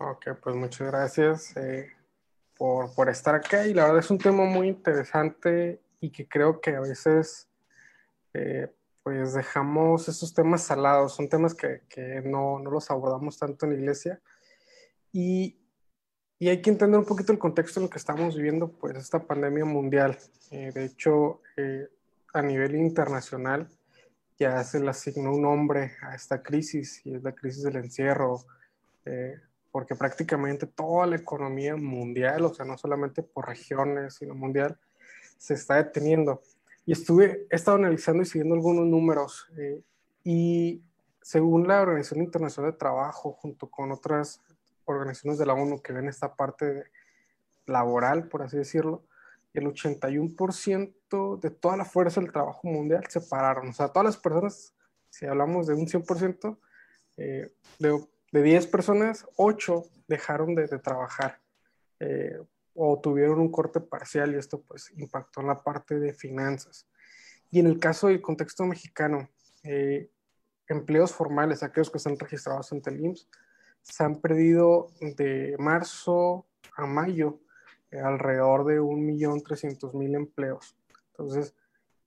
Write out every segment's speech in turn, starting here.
Ok, pues muchas gracias eh, por, por, estar acá y la verdad es un tema muy interesante y que creo que a veces eh, pues dejamos esos temas salados, son temas que, que no, no, los abordamos tanto en la iglesia y, y, hay que entender un poquito el contexto en el que estamos viviendo pues esta pandemia mundial. Eh, de hecho, a nivel internacional ya se le asignó un nombre a esta crisis y es la crisis del encierro. Porque prácticamente toda la economía mundial, o sea, no solamente por regiones, sino mundial, se está deteniendo. Y estuve, he estado analizando y siguiendo algunos números eh, y según la Organización Internacional de Trabajo, junto con otras organizaciones de la ONU que ven esta parte laboral, por así decirlo, el 81% de toda la fuerza del trabajo mundial se pararon. O sea, todas las personas, si hablamos de un 100%, eh, de de 10 personas, 8 dejaron de, trabajar eh, o tuvieron un corte parcial y esto pues impactó en la parte de finanzas. Y en el caso del contexto mexicano, eh, empleos formales, aquellos que están registrados ante el IMSS, se han perdido de marzo a mayo eh, alrededor de 1.300.000 empleos. Entonces,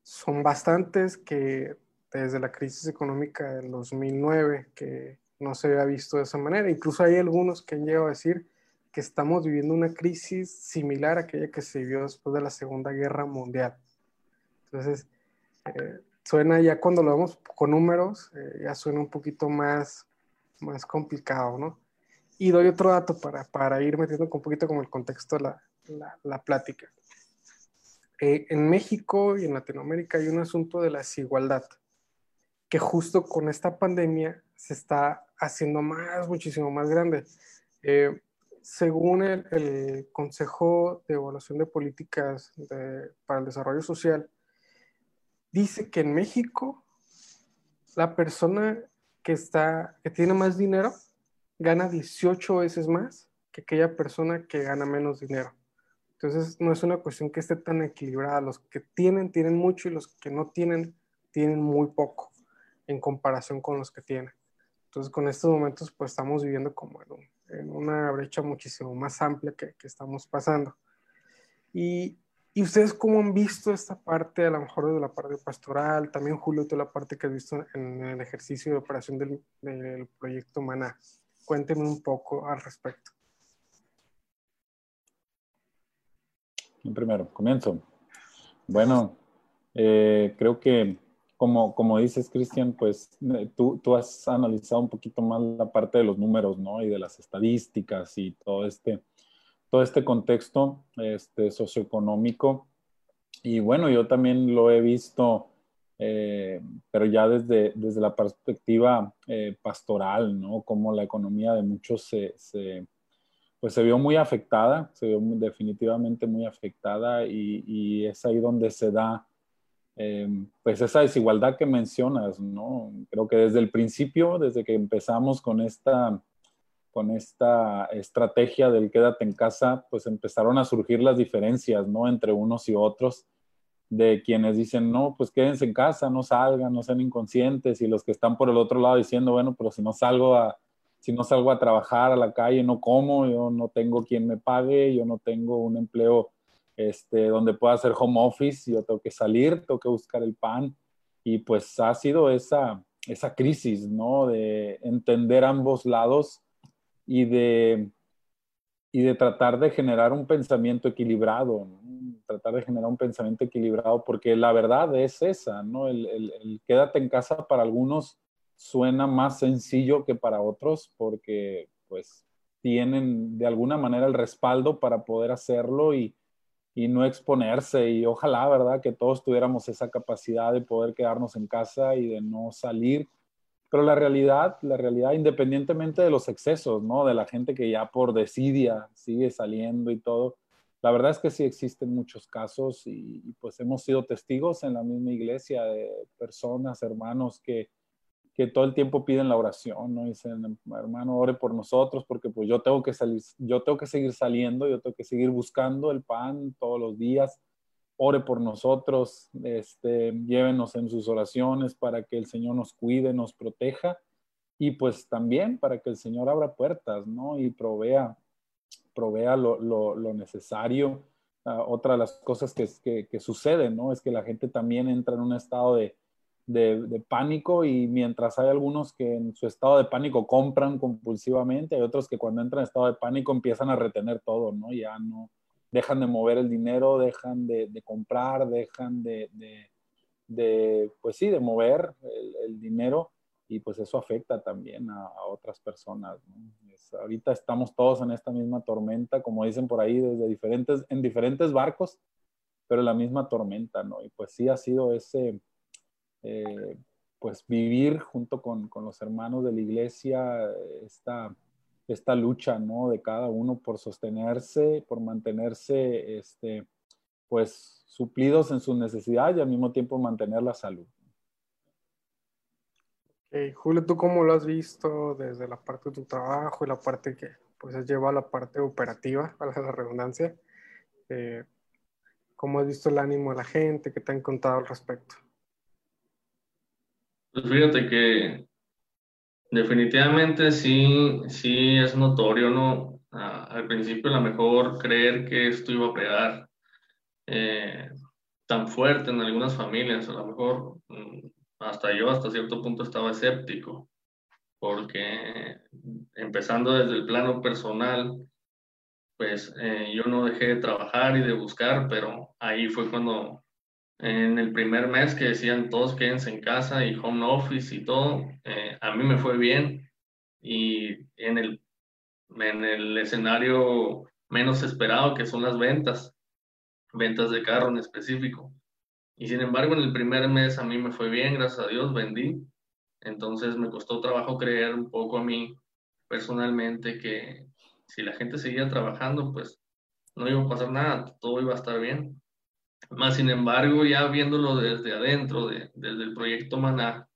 son bastantes que desde la crisis económica del 2009, que no se había visto de esa manera. Incluso hay algunos que han llegado a decir que estamos viviendo una crisis similar a aquella que se vivió después de la Segunda Guerra Mundial. Entonces, eh, suena ya cuando lo vemos con números, eh, ya suena un poquito más, más complicado, ¿no? Y doy otro dato para, para ir metiendo un poquito como el contexto de la, la, plática. Eh, en México y en Latinoamérica hay un asunto de la desigualdad que justo con esta pandemia se está haciendo más, muchísimo más grande. Eh, según el, Consejo de Evaluación de Políticas para el Desarrollo Social, dice que en México la persona que, está, que tiene más dinero gana 18 veces más que aquella persona que gana menos dinero. Entonces, no es una cuestión que esté tan equilibrada. Los que tienen, tienen mucho y los que no tienen, tienen muy poco en comparación con los que tiene. Entonces, con estos momentos, pues estamos viviendo como en, una brecha muchísimo más amplia que, que estamos pasando. Y, y, ustedes cómo han visto esta parte, a lo mejor de la parte pastoral, también Julio, toda la parte que has visto en el ejercicio de operación del, del proyecto Maná? Cuéntenme un poco al respecto. Primero, comienzo. Bueno, eh, creo que como, como dices, Cristian, pues eh, tú, tú has analizado un poquito más la parte de los números, ¿no? Y de las estadísticas y todo este, todo este contexto este, socioeconómico. Y bueno, yo también lo he visto, eh, pero ya desde, desde la perspectiva eh, pastoral, ¿no? Como la economía de muchos se, se, pues se vio muy afectada, se vio definitivamente muy afectada y, y es ahí donde se da eh, pues esa desigualdad que mencionas, ¿no? Creo que desde el principio, desde que empezamos con esta, con esta estrategia del quédate en casa, pues empezaron a surgir las diferencias, ¿no? Entre unos y otros, de quienes dicen, no, pues quédense en casa, no salgan, no sean inconscientes, y los que están por el otro lado diciendo, bueno, pero si no salgo a, si no salgo a trabajar a la calle, no como, yo no tengo quien me pague, yo no tengo un empleo este, donde pueda hacer home office, yo tengo que salir, tengo que buscar el pan. Y pues ha sido esa, esa crisis, ¿no? De entender ambos lados y de, y de tratar de generar un pensamiento equilibrado, tratar de generar un pensamiento equilibrado, porque la verdad es esa, ¿no? El, el, el, quédate en casa para algunos suena más sencillo que para otros, porque pues tienen de alguna manera el respaldo para poder hacerlo y, y no exponerse. Y ojalá, ¿verdad? Que todos tuviéramos esa capacidad de poder quedarnos en casa y de no salir. Pero la realidad, la realidad, independientemente de los excesos, ¿no? De la gente que ya por desidia sigue saliendo y todo, la verdad es que sí existen muchos casos y, y pues hemos sido testigos en la misma iglesia de personas, hermanos que que todo el tiempo piden la oración, ¿no? Dicen, hermano, ore por nosotros porque pues yo tengo que salir, yo tengo que seguir saliendo, yo tengo que seguir buscando el pan todos los días. Ore por nosotros, este, llévenos en sus oraciones para que el Señor nos cuide, nos proteja. y pues también para que el Señor abra puertas, ¿no? Y provea, provea lo, necesario. Ah, otra de las cosas que, que, que suceden, ¿no? Es que la gente también entra en un estado de, de, pánico y mientras hay algunos que en su estado de pánico compran compulsivamente, hay otros que cuando entran en estado de pánico empiezan a retener todo, ¿no? Ya no dejan de mover el dinero, dejan de, comprar, dejan de, de, pues sí, de mover el, dinero y pues eso afecta también a, otras personas, ahorita estamos todos en esta misma tormenta, como dicen por ahí, desde diferentes, en diferentes barcos, pero la misma tormenta, ¿no? Y pues sí ha sido ese eh, pues vivir junto con, con, los hermanos de la iglesia esta, esta lucha, ¿no? De cada uno por sostenerse, por mantenerse, este, pues suplidos en sus necesidades y al mismo tiempo mantener la salud. Julio, ¿tú cómo lo has visto desde la parte de tu trabajo y la parte que pues lleva a la parte operativa, a la redundancia? Eh, ¿Cómo has visto el ánimo de la gente? ¿Qué te han contado al respecto? Pues fíjate que definitivamente sí, sí es notorio, ¿no? al principio a lo mejor creer que esto iba a pegar eh, tan fuerte en algunas familias, a lo mejor mm, hasta yo hasta cierto punto estaba escéptico, porque empezando desde el plano personal, pues eh, yo no dejé de trabajar y de buscar, pero ahí fue cuando en el primer mes que decían todos quédense en casa y home office y todo, eh, a mí me fue bien y en el, en el escenario menos esperado que son las ventas, ventas de carro en específico. Y sin embargo, en el primer mes a mí me fue bien, gracias a Dios, vendí. Entonces me costó trabajo creer un poco a mí personalmente que si la gente seguía trabajando, pues no iba a pasar nada, todo iba a estar bien. Más sin embargo, ya viéndolo desde adentro, desde el proyecto Maná,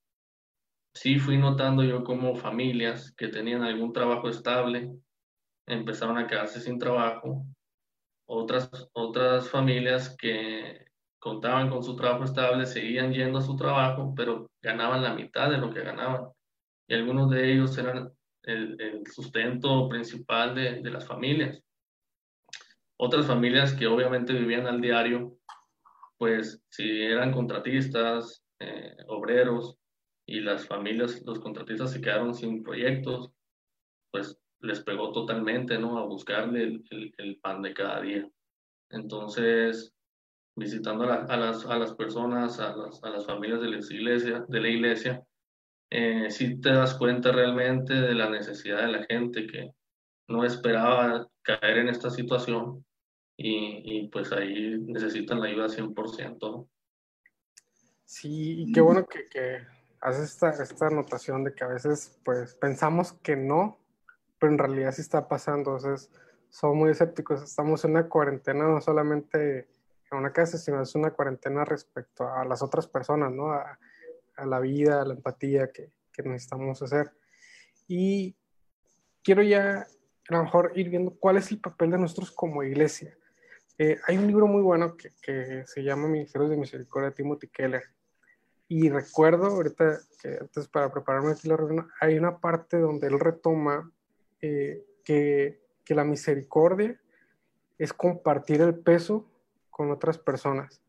sí fui notando yo como familias que tenían algún trabajo estable empezaron a quedarse sin trabajo. Otras, otras familias que contaban con su trabajo estable seguían yendo a su trabajo, pero ganaban la mitad de lo que ganaban. Y algunos de ellos eran el, el sustento principal de, de las familias. Otras familias que obviamente vivían al diario pues si eran contratistas, eh, obreros y las familias, los contratistas se quedaron sin proyectos, pues les pegó totalmente, ¿no? A buscarle el, pan de cada día. Entonces, visitando a, las, a las, personas, a las, a las, familias de la iglesia, de la iglesia eh, sí te das cuenta realmente de la necesidad de la gente que no esperaba caer en esta situación y, pues ahí necesitan la ayuda 100%. Sí, y qué bueno que, que haces esta, esta anotación de que a veces pues pensamos que no, pero en realidad sí está pasando. Entonces, somos muy escépticos. Estamos en una cuarentena no solamente en una casa, sino es una cuarentena respecto a las otras personas, ¿no? A, la vida, a la empatía que, que, necesitamos hacer. Y quiero ya a lo mejor ir viendo cuál es el papel de nosotros como iglesia. Eh, hay un libro muy bueno que, que, se llama Ministerios de Misericordia de Timothy Keller. Y recuerdo ahorita que antes para prepararme aquí la reunión, hay una parte donde él retoma eh, que, que la misericordia es compartir el peso con otras personas.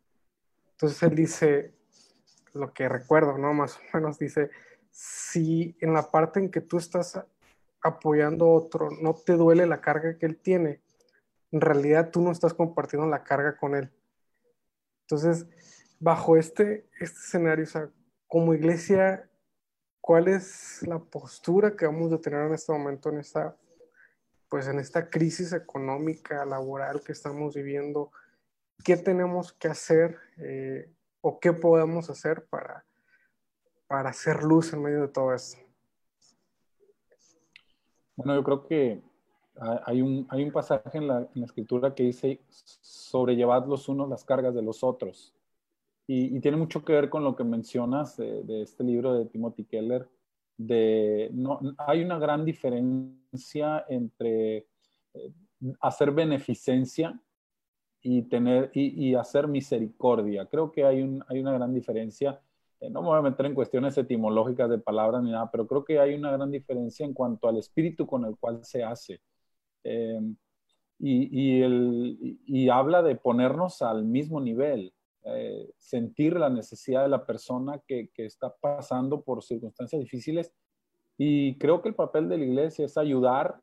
Entonces él dice, lo que recuerdo, ¿no? Más o menos dice, si en la parte en que tú estás apoyando a otro no te duele la carga que él tiene, en realidad tú no estás compartiendo la carga con él. Entonces, bajo este, este escenario, o sea, como iglesia, ¿cuál es la postura que vamos a tener en este momento, en esta, pues en esta crisis económica, laboral que estamos viviendo? ¿Qué tenemos que hacer eh, o qué podemos hacer para, para hacer luz en medio de todo esto? Bueno, yo creo que hay un, hay un pasaje en la, escritura que dice, sobrellevad los unos las cargas de los otros. Y, tiene mucho que ver con lo que mencionas de, este libro de Timothy Keller. De, no, hay una gran diferencia entre eh, hacer beneficencia y, tener, y, hacer misericordia. Creo que hay, un, hay una gran diferencia. eh, no me voy a meter en cuestiones etimológicas de palabras ni nada, pero creo que hay una gran diferencia en cuanto al espíritu con el cual se hace. Eh, y, el, y, habla de ponernos al mismo nivel, eh, sentir la necesidad de la persona que, que, está pasando por circunstancias difíciles. Y creo que el papel de la iglesia es ayudar,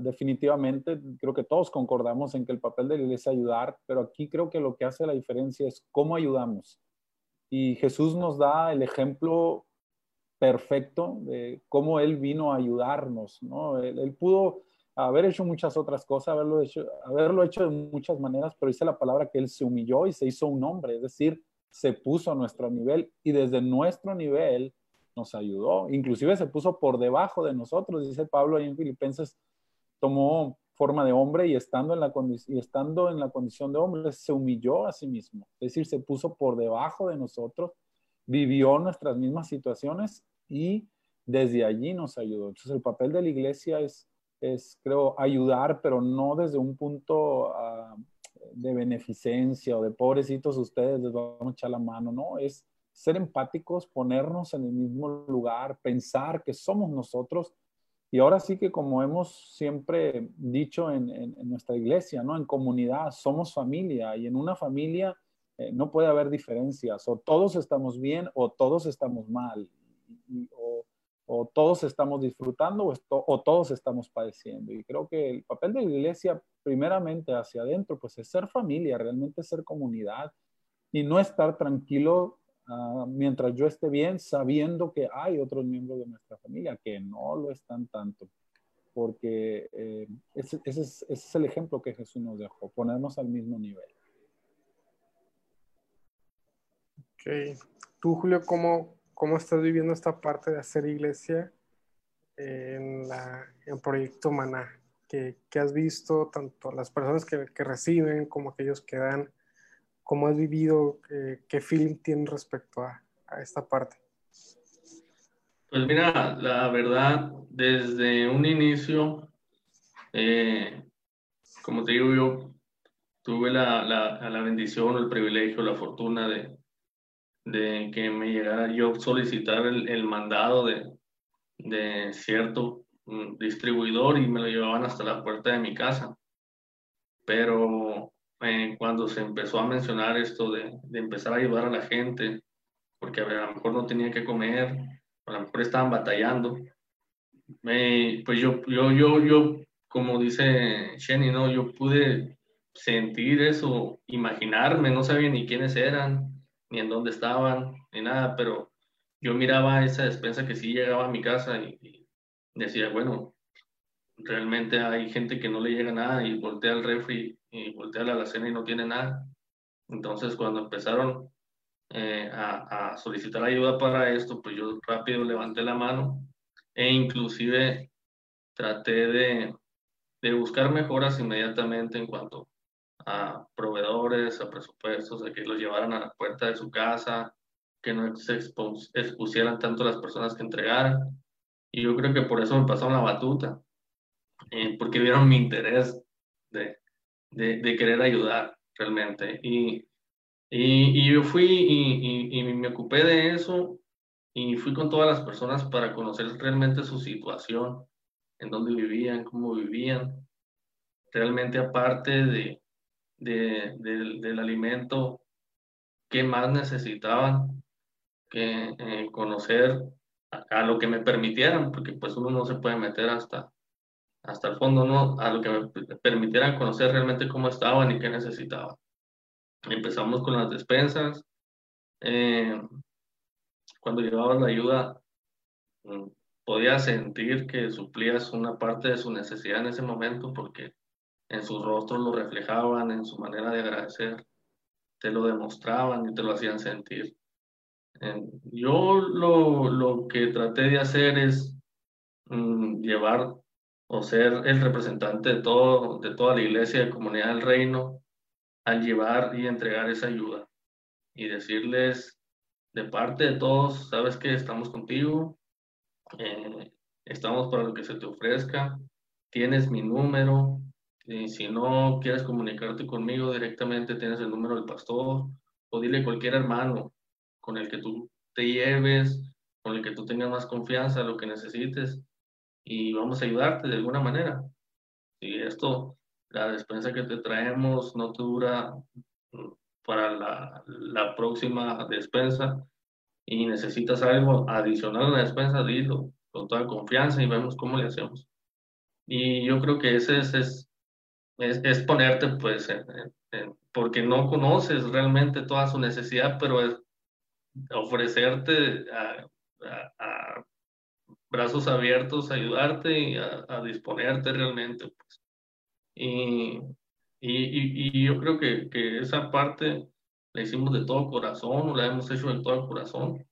definitivamente, creo que todos concordamos en que el papel de la iglesia es ayudar, pero aquí creo que lo que hace la diferencia es cómo ayudamos. Y Jesús nos da el ejemplo perfecto de cómo Él vino a ayudarnos, ¿no? él pudo haber hecho muchas otras cosas, haberlo hecho, haberlo hecho de muchas maneras, pero dice la palabra que Él se humilló y se hizo un hombre, es decir, se puso a nuestro nivel y desde nuestro nivel nos ayudó, inclusive se puso por debajo de nosotros, dice Pablo ahí en Filipenses, tomó forma de hombre y estando en la, y estando en la condición de hombre, se humilló a sí mismo, es decir, se puso por debajo de nosotros, vivió nuestras mismas situaciones y desde allí nos ayudó. Entonces el papel de la iglesia es es, creo, ayudar, pero no desde un punto ah, de beneficencia o de pobrecitos ustedes, les vamos a echar la mano, no, es ser empáticos, ponernos en el mismo lugar, pensar que somos nosotros. Y ahora sí que como hemos siempre dicho en, nuestra iglesia, ¿no? En comunidad, somos familia y en una familia eh, no puede haber diferencias, o todos estamos bien o todos estamos mal, o o todos estamos disfrutando o, todos estamos padeciendo. Y creo que el papel de la iglesia, primeramente hacia adentro, pues es ser familia, realmente ser comunidad y no estar tranquilo ah, mientras yo esté bien, sabiendo que hay otros miembros de nuestra familia que no lo están tanto. Porque eh, ese, ese, es, ese es el ejemplo que Jesús nos dejó, ponernos al mismo nivel. Ok. Tú, Julio, ¿cómo, cómo estás viviendo esta parte de hacer iglesia en, en Proyecto Maná, que, has visto tanto las personas que, reciben como aquellos que dan, cómo has vivido, qué feeling tienes respecto a, esta parte. Pues mira, la verdad, desde un inicio, eh, como te digo, yo tuve la, la, la bendición, el privilegio, la fortuna de, de que me llegara yo solicitar el, el mandado de, de cierto mm, distribuidor y me lo llevaban hasta la puerta de mi casa. Pero eh, cuando se empezó a mencionar esto de, de, empezar a ayudar a la gente, porque a, lo mejor no tenía que comer, a lo mejor estaban batallando, pues yo, yo, yo, yo, como dice Shenny, ¿no? yo pude sentir eso, imaginarme, no sabía ni quiénes eran, ni en dónde estaban, ni nada, pero yo miraba esa despensa que sí llegaba a mi casa y, decía, bueno, realmente hay gente que no le llega nada y voltea al refri y voltea a la alacena y no tiene nada. Entonces, cuando empezaron eh, a, solicitar ayuda para esto, pues yo rápido levanté la mano e inclusive traté de, de buscar mejoras inmediatamente en cuanto a proveedores, a presupuestos, a que los llevaran a la puerta de su casa, que no se expusieran tanto las personas que entregaran. Y yo creo que por eso me pasaron la batuta, eh, porque vieron mi interés de, de, querer ayudar realmente. Y, y, y yo fui y, y, me ocupé de eso y fui con todas las personas para conocer realmente su situación, en dónde vivían, cómo vivían. Realmente aparte de, de, del alimento, qué más necesitaban, que eh, conocer a, lo que me permitieran, porque pues uno no se puede meter hasta, hasta el fondo, ¿no? A lo que me permitieran conocer realmente cómo estaban y qué necesitaban. Empezamos con las despensas. Eh, cuando llevabas la ayuda, mm, podía sentir que suplías una parte de su necesidad en ese momento porque en sus rostros lo reflejaban, en su manera de agradecer, te lo demostraban y te lo hacían sentir. Yo lo, lo que traté de hacer es mm, llevar o ser el representante de, todo, de toda la iglesia de comunidad del reino al llevar y entregar esa ayuda y decirles de parte de todos, sabes que estamos contigo, eh, estamos para lo que se te ofrezca, tienes mi número, y si no quieres comunicarte conmigo directamente, tienes el número del pastor o dile a cualquier hermano con el que tú te lleves, con el que tú tengas más confianza, lo que necesites, y vamos a ayudarte de alguna manera. Si esto, la despensa que te traemos no te dura mm, para la, la próxima despensa y necesitas algo adicional a la despensa, dilo con toda confianza y vemos cómo le hacemos. Y yo creo que ese es, es, es, ponerte, pues, porque no conoces realmente toda su necesidad, pero es ofrecerte a, brazos abiertos, ayudarte y a, disponerte realmente. Pues. Y, y, y, yo creo que, que, esa parte la hicimos de todo corazón, la hemos hecho de todo corazón,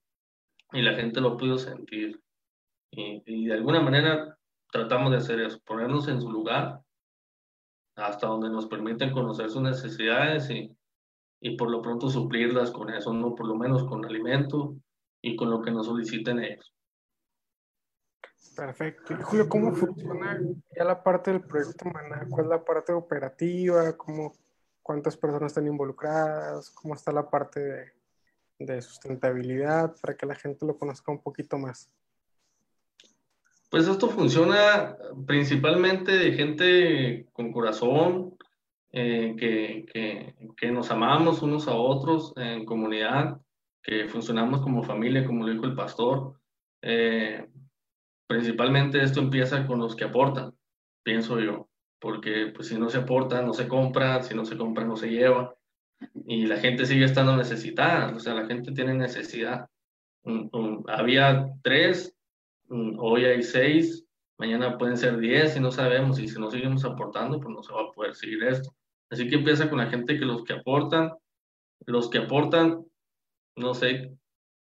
y la gente lo podido sentir. Y, y, de alguna manera tratamos de hacer eso, ponernos en su lugar hasta donde nos permiten conocer sus necesidades y, y por lo pronto suplirlas con eso, no por lo menos con alimento y con lo que nos soliciten ellos. Perfecto. Y Julio, ¿cómo funciona ya la parte del proyecto Maná? ¿Cuál es la parte operativa? ¿Cómo, ¿Cuántas personas están involucradas? ¿Cómo está la parte de, de sustentabilidad para que la gente lo conozca un poquito más? Pues esto funciona principalmente de gente con corazón, eh, que, que, que, nos amamos unos a otros en comunidad, que funcionamos como familia, como lo dijo el pastor. Eh, principalmente esto empieza con los que aportan, pienso yo, porque pues si no se aporta, no se compra, si no se compra, no se lleva, y la gente sigue estando necesitada, o sea, la gente tiene necesidad. había tres, hoy hay seis, mañana pueden ser diez y no sabemos, y si no seguimos aportando, pues no se va a poder seguir esto. Así que empieza con la gente que los que aportan, los que aportan, no sé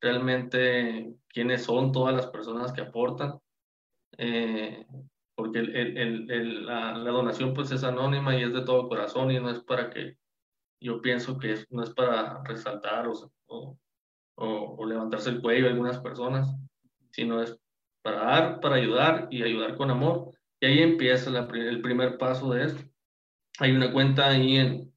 realmente quiénes son todas las personas que aportan, eh, porque el, el, el, la, la, donación pues es anónima y es de todo corazón y no es para que, yo pienso que no es para resaltar o, o, o levantarse el cuello a algunas personas, sino es para dar, para ayudar y ayudar con amor. Y ahí empieza el primer paso de esto. Hay una cuenta ahí en,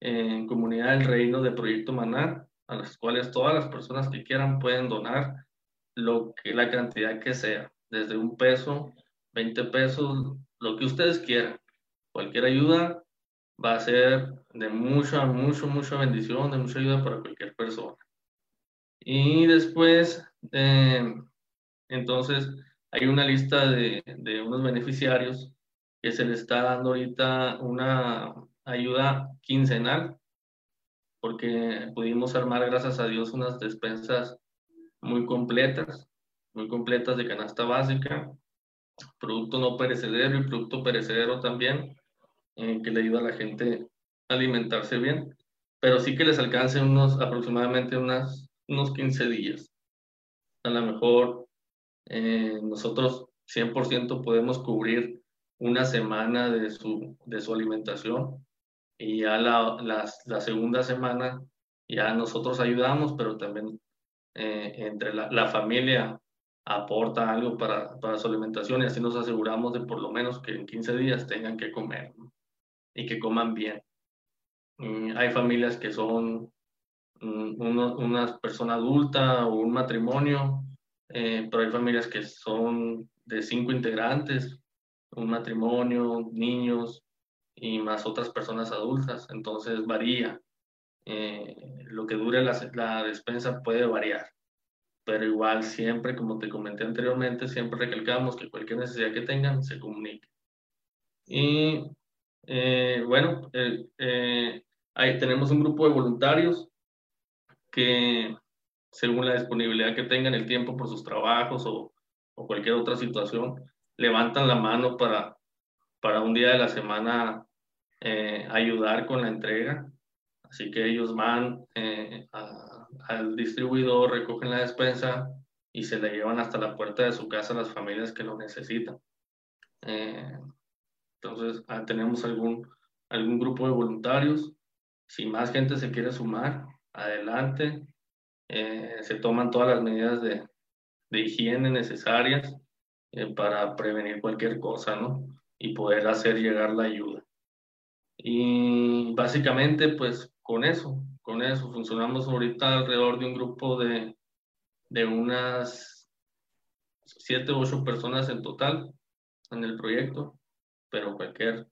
en Comunidad del Reino de Proyecto Maná, a las cuales todas las personas que quieran pueden donar lo que la cantidad que sea desde un peso, 20 pesos, lo que ustedes quieran. Cualquier ayuda va a ser de mucha, mucha, mucha bendición, de mucha ayuda para cualquier persona. Y después, eh, entonces, hay una lista de, de unos beneficiarios que se les está dando ahorita una ayuda quincenal, porque pudimos armar, gracias a Dios, unas despensas muy completas muy completas de canasta básica, producto no perecedero y producto perecedero también, eh, que le ayuda a la gente a alimentarse bien, pero sí que les alcance unos aproximadamente unas, unos 15 días. A lo mejor eh, nosotros 100% podemos cubrir una semana de su, de su alimentación y ya la, la, la segunda semana ya nosotros ayudamos, pero también eh, entre la, la, familia aporta algo para, para, su alimentación y así nos aseguramos de por lo menos que en 15 días tengan que comer y que coman bien. hay familias que son mm, una persona adulta o un matrimonio, eh, pero hay familias que son de cinco integrantes, un matrimonio, niños y más otras personas adultas, entonces varía. Eh, lo que dure la, la despensa puede variar pero igual siempre, como te comenté anteriormente, siempre recalcamos que cualquier necesidad que tengan se comunique. Y eh, bueno, eh, eh, ahí tenemos un grupo de voluntarios que según la disponibilidad que tengan, el tiempo por sus trabajos o, o cualquier otra situación, levantan la mano para, para un día de la semana ayudar con la entrega. Así que ellos van a al distribuidor, recogen la despensa y se la llevan hasta la puerta de su casa a las familias que lo necesitan. Eh, entonces, ah, tenemos algún, algún grupo de voluntarios. Si más gente se quiere sumar, adelante. Eh, se toman todas las medidas de, de higiene necesarias eh, para prevenir cualquier cosa, ¿no? Y poder hacer llegar la ayuda. Y básicamente, pues con eso, con eso. Funcionamos ahorita alrededor de un grupo de, de unas siete u ocho personas en total en el proyecto, pero cualquier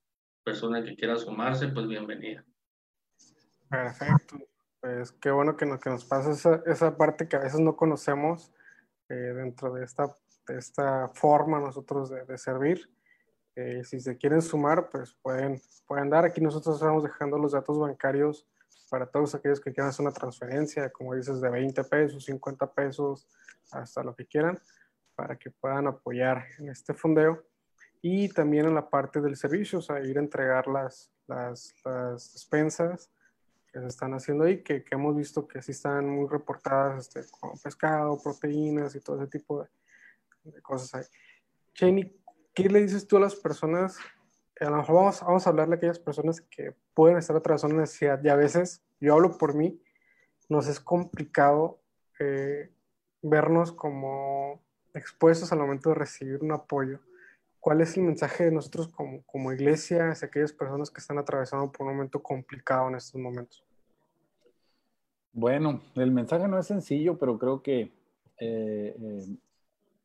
persona que quiera sumarse, pues bienvenida. Perfecto. Pues qué bueno que nos, que nos pasa esa, esa parte que a veces no conocemos eh, dentro de esta, esta forma nosotros de, de servir. Eh, si se quieren sumar, pues pueden, pueden dar. Aquí nosotros estamos dejando los datos bancarios para todos aquellos que quieran hacer una transferencia, como dices, de 20 pesos, 50 pesos, hasta lo que quieran, para que puedan apoyar en este fondeo. Y también en la parte del servicio, o sea, ir a entregar las, las, las despensas que se están haciendo ahí, que, que, hemos visto que sí están muy reportadas este, con pescado, proteínas y todo ese tipo de, de cosas ahí. Cheney, ¿qué le dices tú a las personas? A lo mejor vamos, vamos a hablarle a aquellas personas que pueden estar atravesando una necesidad y a veces, yo hablo por mí, nos es complicado eh, vernos como expuestos al momento de recibir un apoyo. ¿Cuál es el mensaje de nosotros como, como iglesia hacia aquellas personas que están atravesando por un momento complicado en estos momentos? Bueno, el mensaje no es sencillo, pero creo que eh, eh,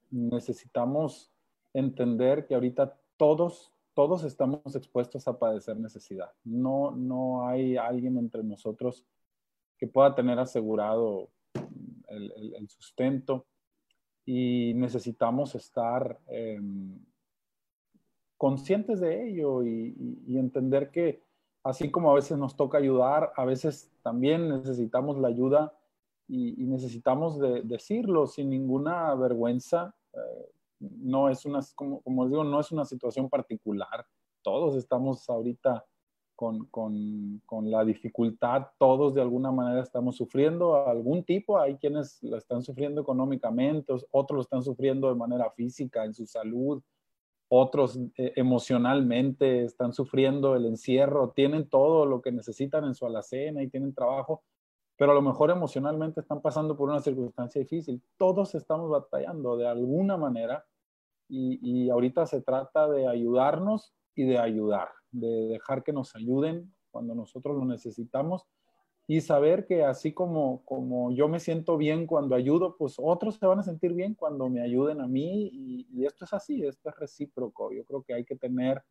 necesitamos entender que ahorita todos, todos estamos expuestos a padecer necesidad. No, no hay alguien entre nosotros que pueda tener asegurado el, sustento y necesitamos estar eh, conscientes de ello y, entender que así como a veces nos toca ayudar, a veces también necesitamos la ayuda y, necesitamos de, decirlo sin ninguna vergüenza. Eh, no es una, como, como digo, no es una situación particular. Todos estamos ahorita con, la dificultad, todos de alguna manera estamos sufriendo algún tipo, hay quienes lo están sufriendo económicamente, otros lo están sufriendo de manera física, en su salud, otros eh, emocionalmente están sufriendo el encierro, tienen todo lo que necesitan en su alacena y tienen trabajo, pero a lo mejor emocionalmente están pasando por una circunstancia difícil. Todos estamos batallando de alguna manera y, y ahorita se trata de ayudarnos y de ayudar, de dejar que nos ayuden cuando nosotros lo necesitamos y saber que así como, como yo me siento bien cuando ayudo, pues otros se van a sentir bien cuando me ayuden a mí y, y esto es así, esto es recíproco. Yo creo que hay que tener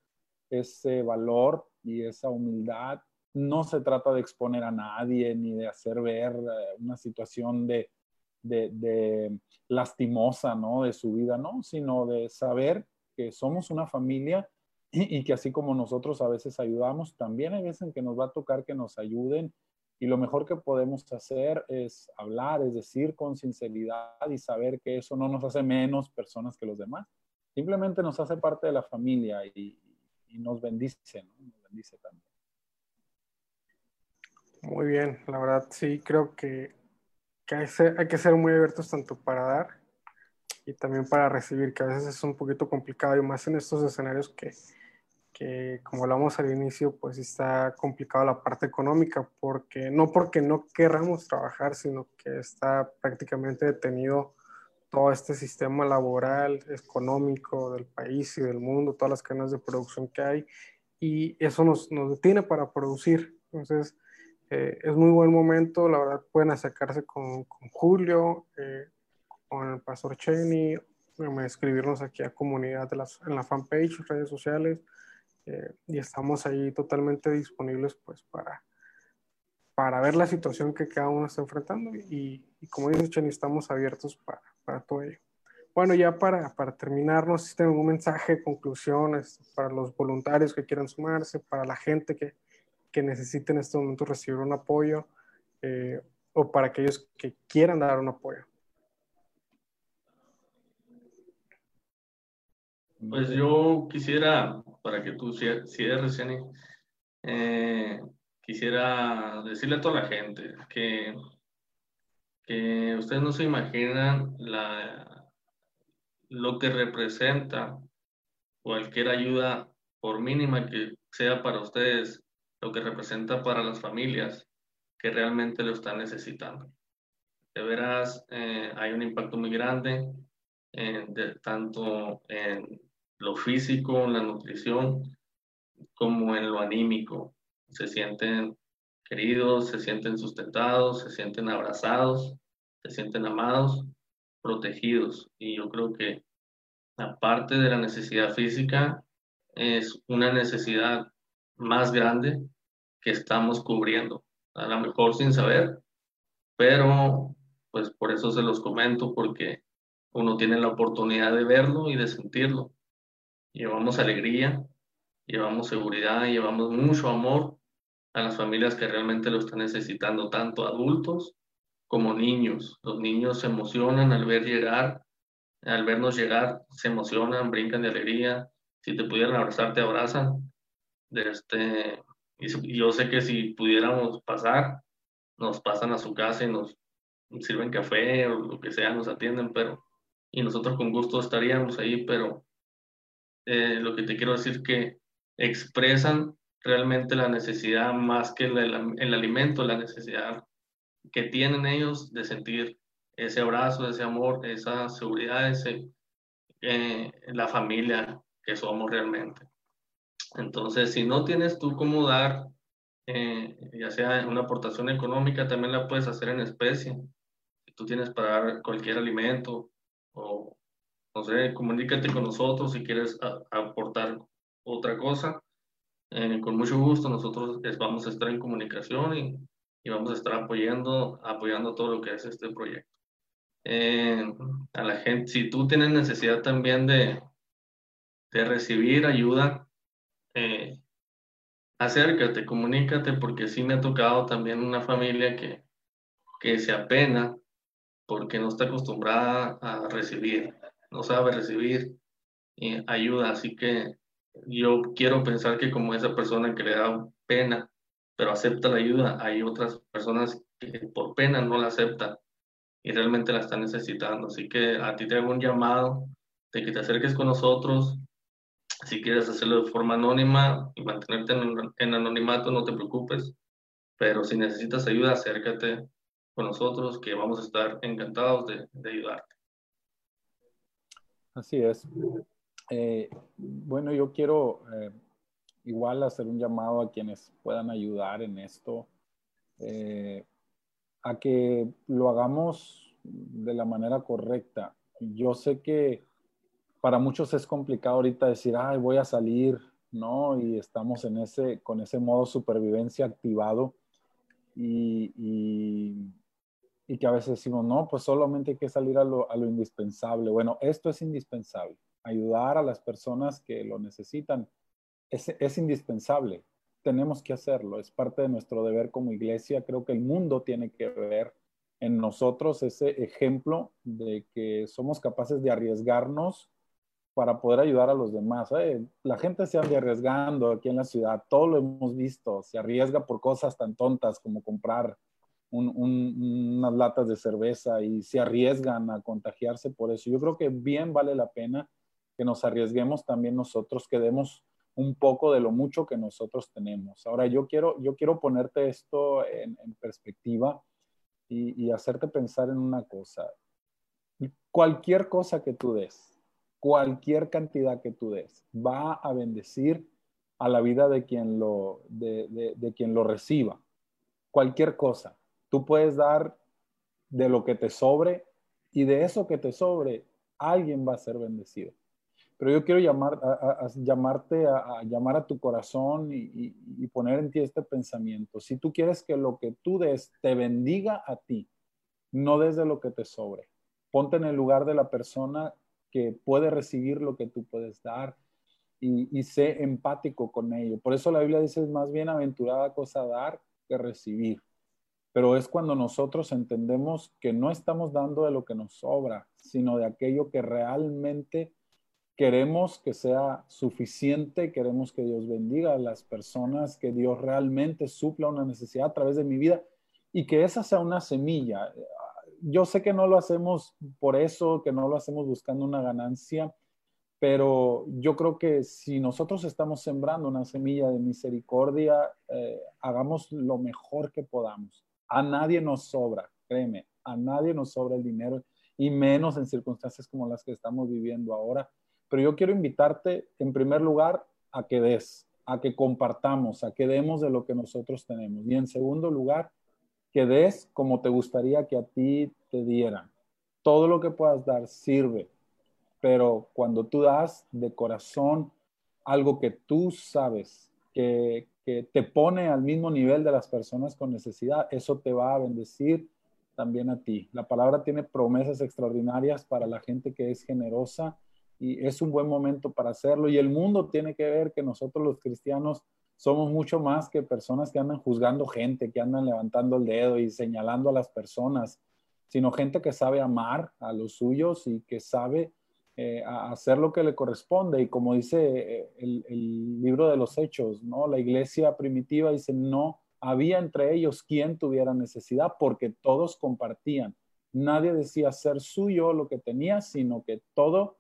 ese valor y esa humildad. No se trata de exponer a nadie ni de hacer ver eh, una situación de, de, de lastimosa, ¿no? De su vida, no, sino de saber que somos una familia y, y, que así como nosotros a veces ayudamos, también hay veces en que nos va a tocar que nos ayuden y lo mejor que podemos hacer es hablar, es decir, con sinceridad y saber que eso no nos hace menos personas que los demás. Simplemente nos hace parte de la familia y, nos bendice, ¿no? Nos bendice también. Muy bien, la verdad sí creo que, hay, hay que ser muy abiertos tanto para dar y también para recibir, que a veces es un poquito complicado y más en estos escenarios que, que como hablamos al inicio, pues está complicado la parte económica, porque no porque no querramos trabajar, sino que está prácticamente detenido todo este sistema laboral, económico del país y del mundo, todas las cadenas de producción que hay, y eso nos, nos detiene para producir. Entonces, eh, es muy buen momento, la verdad pueden acercarse con, con Julio, eh, con el pastor Cheney, escribirnos aquí a comunidad de las, en la fanpage, redes sociales, eh, y estamos ahí totalmente disponibles pues para, para ver la situación que cada uno está enfrentando y, y como dice Cheni, estamos abiertos para, para, todo ello. Bueno, ya para, para terminar, no sé si tienen un mensaje, conclusiones para los voluntarios que quieran sumarse, para la gente que, que necesite en este momento recibir un apoyo eh, o para aquellos que quieran dar un apoyo. Pues yo quisiera, para que tú cierres, Jenny, eh, quisiera decirle a toda la gente que, que ustedes no se imaginan la, lo que representa cualquier ayuda, por mínima que sea para ustedes, lo que representa para las familias que realmente lo están necesitando. De veras, eh, hay un impacto muy grande, eh, de, tanto en lo físico, la nutrición, como en lo anímico. Se sienten queridos, se sienten sustentados, se sienten abrazados, se sienten amados, protegidos. Y yo creo que aparte de la necesidad física, es una necesidad más grande que estamos cubriendo. A lo mejor sin saber, pero pues por eso se los comento, porque uno tiene la oportunidad de verlo y de sentirlo. Llevamos alegría, llevamos seguridad, llevamos mucho amor a las familias que realmente lo están necesitando, tanto adultos como niños. Los niños se emocionan al ver llegar, al vernos llegar, se emocionan, brincan de alegría. Si te pudieran abrazar, te abrazan. Este, y yo sé que si pudiéramos pasar, nos pasan a su casa y nos sirven café o lo que sea, nos atienden, pero y nosotros con gusto estaríamos ahí, pero eh, lo que te quiero decir que expresan realmente la necesidad más que el, alimento, la necesidad que tienen ellos de sentir ese abrazo, ese amor, esa seguridad, ese, eh, la familia que somos realmente. Entonces, si no tienes tú cómo dar, eh, ya sea una aportación económica, también la puedes hacer en especie. Tú tienes para dar cualquier alimento o, no sé, comunícate con nosotros si quieres aportar otra cosa eh, con mucho gusto nosotros vamos a estar en comunicación y, y, vamos a estar apoyando, apoyando todo lo que es este proyecto. Eh, a la gente, si tú tienes necesidad también de, de recibir ayuda, eh, acércate, comunícate, porque sí me ha tocado también una familia que, que se apena porque no está acostumbrada a recibir, no sabe recibir ayuda, así que yo quiero pensar que como esa persona que le da pena, pero acepta la ayuda, hay otras personas que por pena no la aceptan y realmente la están necesitando. Así que a ti te hago un llamado de que te acerques con nosotros. Si quieres hacerlo de forma anónima y mantenerte en, anonimato, no te preocupes. Pero si necesitas ayuda, acércate con nosotros, que vamos a estar encantados de ayudarte. Así es. Eh, bueno, yo quiero eh, igual hacer un llamado a quienes puedan ayudar en esto, eh, a que lo hagamos de la manera correcta. Yo sé que para muchos es complicado ahorita decir, ay, voy a salir, ¿no? Y estamos en ese, con ese modo supervivencia activado y, y, que a veces decimos, no, pues solamente hay que salir a lo, a lo indispensable. Bueno, esto es indispensable ayudar a las personas que lo necesitan es, es, indispensable. Tenemos que hacerlo, es parte de nuestro deber como iglesia. Creo que el mundo tiene que ver en nosotros ese ejemplo de que somos capaces de arriesgarnos para poder ayudar a los demás. La gente se anda arriesgando aquí en la ciudad, todo lo hemos visto, se arriesga por cosas tan tontas como comprar unas latas de cerveza y se arriesgan a contagiarse por eso. Yo creo que bien vale la pena que nos arriesguemos también nosotros, que demos un poco de lo mucho que nosotros tenemos. Ahora, yo quiero, yo quiero ponerte esto en, perspectiva y, y, hacerte pensar en una cosa. Cualquier cosa que tú des, cualquier cantidad que tú des, va a bendecir a la vida de quien lo, de, de, de quien lo reciba. Cualquier cosa. Tú puedes dar de lo que te sobre y de eso que te sobre, alguien va a ser bendecido. Pero yo quiero llamar, a, llamarte, a, llamar a tu corazón y, poner en ti este pensamiento. Si tú quieres que lo que tú des te bendiga a ti, no desde lo que te sobre. Ponte en el lugar de la persona que puede recibir lo que tú puedes dar y, y sé empático con ello. Por eso la Biblia dice es más bienaventurada cosa dar que recibir. Pero es cuando nosotros entendemos que no estamos dando de lo que nos sobra, sino de aquello que realmente queremos que sea suficiente, queremos que Dios bendiga a las personas, que Dios realmente supla una necesidad a través de mi vida y que esa sea una semilla. Yo sé que no lo hacemos por eso, que no lo hacemos buscando una ganancia, pero yo creo que si nosotros estamos sembrando una semilla de misericordia, eh, hagamos lo mejor que podamos. A nadie nos sobra, créeme, a nadie nos sobra el dinero y menos en circunstancias como las que estamos viviendo ahora pero yo quiero invitarte en primer lugar a que des, a que compartamos, a que demos de lo que nosotros tenemos. Y en segundo lugar, que des como te gustaría que a ti te dieran. Todo lo que puedas dar sirve, pero cuando tú das de corazón algo que tú sabes que, te pone al mismo nivel de las personas con necesidad, eso te va a bendecir también a ti. La palabra tiene promesas extraordinarias para la gente que es generosa y es un buen momento para hacerlo. Y el mundo tiene que ver que nosotros los cristianos somos mucho más que personas que andan juzgando gente, que andan levantando el dedo y señalando a las personas, sino gente que sabe amar a los suyos y que sabe eh, hacer lo que le corresponde. Y como dice eh, el, libro de los Hechos, ¿no? La iglesia primitiva dice, no había entre ellos quien tuviera necesidad porque todos compartían. Nadie decía ser suyo lo que tenía, sino que todo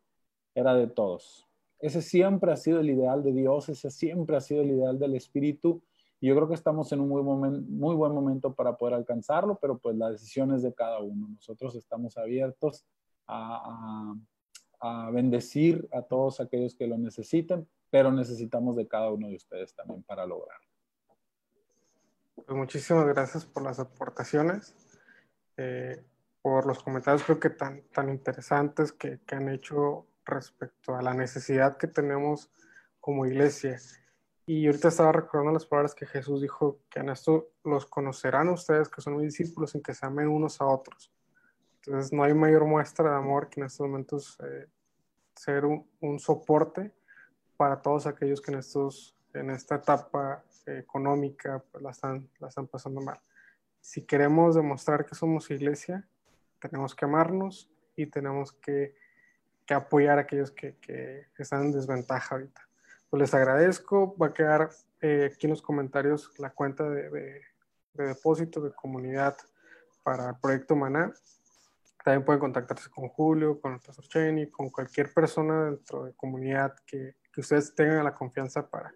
era de todos. Ese siempre ha sido el ideal de Dios, ese siempre ha sido el ideal del Espíritu. Y yo creo que estamos en un muy, buen momento para poder alcanzarlo, pero pues la decisión es de cada uno. Nosotros estamos abiertos a, a bendecir a todos aquellos que lo necesiten, pero necesitamos de cada uno de ustedes también para lograrlo. Pues muchísimas gracias por las aportaciones, eh, por los comentarios creo que tan, tan interesantes que, que, han hecho respecto a la necesidad que tenemos como iglesia. Y ahorita estaba recordando las palabras que Jesús dijo, que en esto los conocerán ustedes, que son mis discípulos, en que se amen unos a otros. Entonces no hay mayor muestra de amor que en estos momentos eh, ser un, un, soporte para todos aquellos que en, estos, en esta etapa económica, pues la están, la están pasando mal. Si queremos demostrar que somos iglesia, tenemos que amarnos y tenemos que, que apoyar a aquellos que, que, están en desventaja ahorita. Pues les agradezco, va a quedar eh, aquí en los comentarios la cuenta de, de, de depósito de comunidad para el proyecto Maná. También pueden contactarse con Julio, con el profesor Cheney, con cualquier persona dentro de comunidad que, que ustedes tengan la confianza para,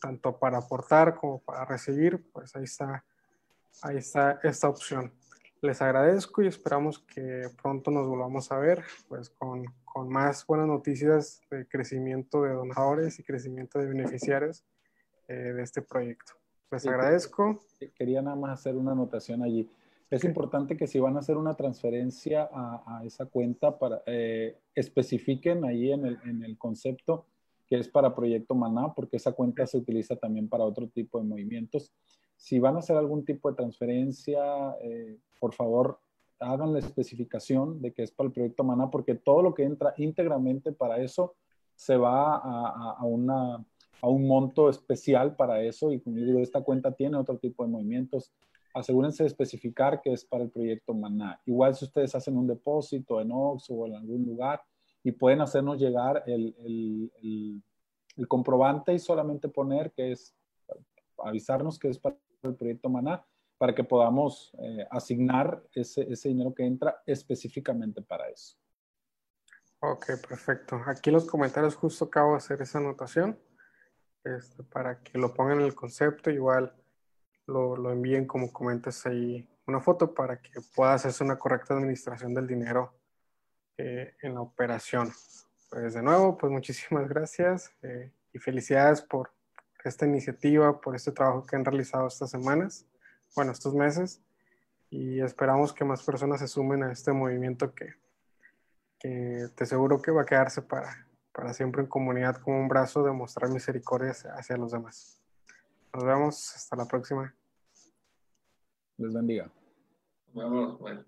tanto para aportar como para recibir, pues ahí está, ahí está esta opción. Les agradezco y esperamos que pronto nos volvamos a ver, pues con, con más buenas noticias de crecimiento de donadores y crecimiento de beneficiarios eh, de este proyecto. Les agradezco. Quería nada más hacer una anotación allí. Es importante que si van a hacer una transferencia a, esa cuenta, para, eh, especifiquen ahí en el, en el concepto que es para Proyecto Maná, porque esa cuenta se utiliza también para otro tipo de movimientos. Si van a hacer algún tipo de transferencia, eh, por favor, hagan la especificación de que es para el Proyecto Maná, porque todo lo que entra íntegramente para eso se va a, a, una, a un monto especial para eso. Y como digo, esta cuenta tiene otro tipo de movimientos. Asegúrense de especificar que es para el Proyecto Maná. Igual si ustedes hacen un depósito en Ox o en algún lugar, y pueden hacernos llegar el, comprobante y solamente poner que es, avisarnos que es para el proyecto Maná, para que podamos eh, asignar ese, ese dinero que entra específicamente para eso. Ok, perfecto. Aquí en los comentarios justo acabo de hacer esa anotación este, para que lo pongan en el concepto, igual lo, lo envíen como comentas ahí una foto para que pueda hacerse una correcta administración del dinero eh, en la operación. Pues de nuevo, pues muchísimas gracias eh, y felicidades por esta iniciativa, por este trabajo que han realizado estas semanas, bueno, estos meses, y esperamos que más personas se sumen a este movimiento que, que te seguro que va a quedarse para, para siempre en comunidad como un brazo de mostrar misericordia hacia los demás. Nos vemos, hasta la próxima. Les bendiga. Vamos, bueno.